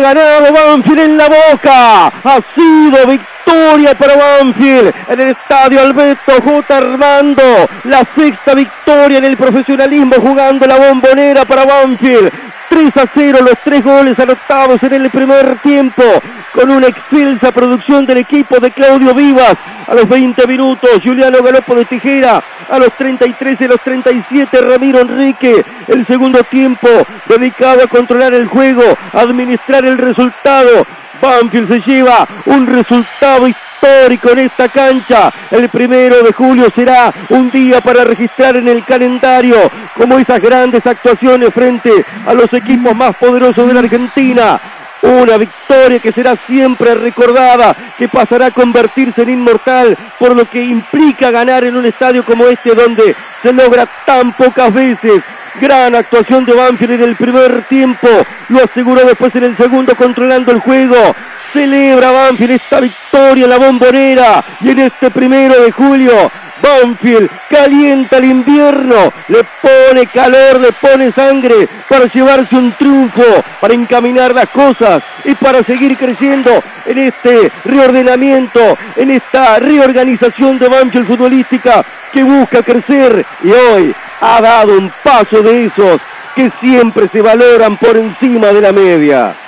Ganado Banfield en la boca. Ha sido victoria para Banfield en el estadio Alberto J. Armando. La sexta victoria en el profesionalismo jugando la bombonera para Banfield. 3 a 0 los tres goles anotados en el primer tiempo con una excelsa producción del equipo de Claudio Vivas a los 20 minutos Juliano Galopo de Tijera a los 33 y los 37 Ramiro Enrique el segundo tiempo dedicado a controlar el juego administrar el resultado Banfield se lleva un resultado histórico en esta cancha. El primero de julio será un día para registrar en el calendario como esas grandes actuaciones frente a los equipos más poderosos de la Argentina. Una victoria que será siempre recordada, que pasará a convertirse en inmortal por lo que implica ganar en un estadio como este donde se logra tan pocas veces. Gran actuación de Banfield en el primer tiempo. Lo aseguró después en el segundo controlando el juego. Celebra Banfield esta victoria en la bombonera. Y en este primero de julio, Banfield calienta el invierno. Le pone calor, le pone sangre para llevarse un triunfo, para encaminar las cosas y para seguir creciendo en este reordenamiento, en esta reorganización de Banfield futbolística que busca crecer. Y hoy ha dado un paso de esos que siempre se valoran por encima de la media.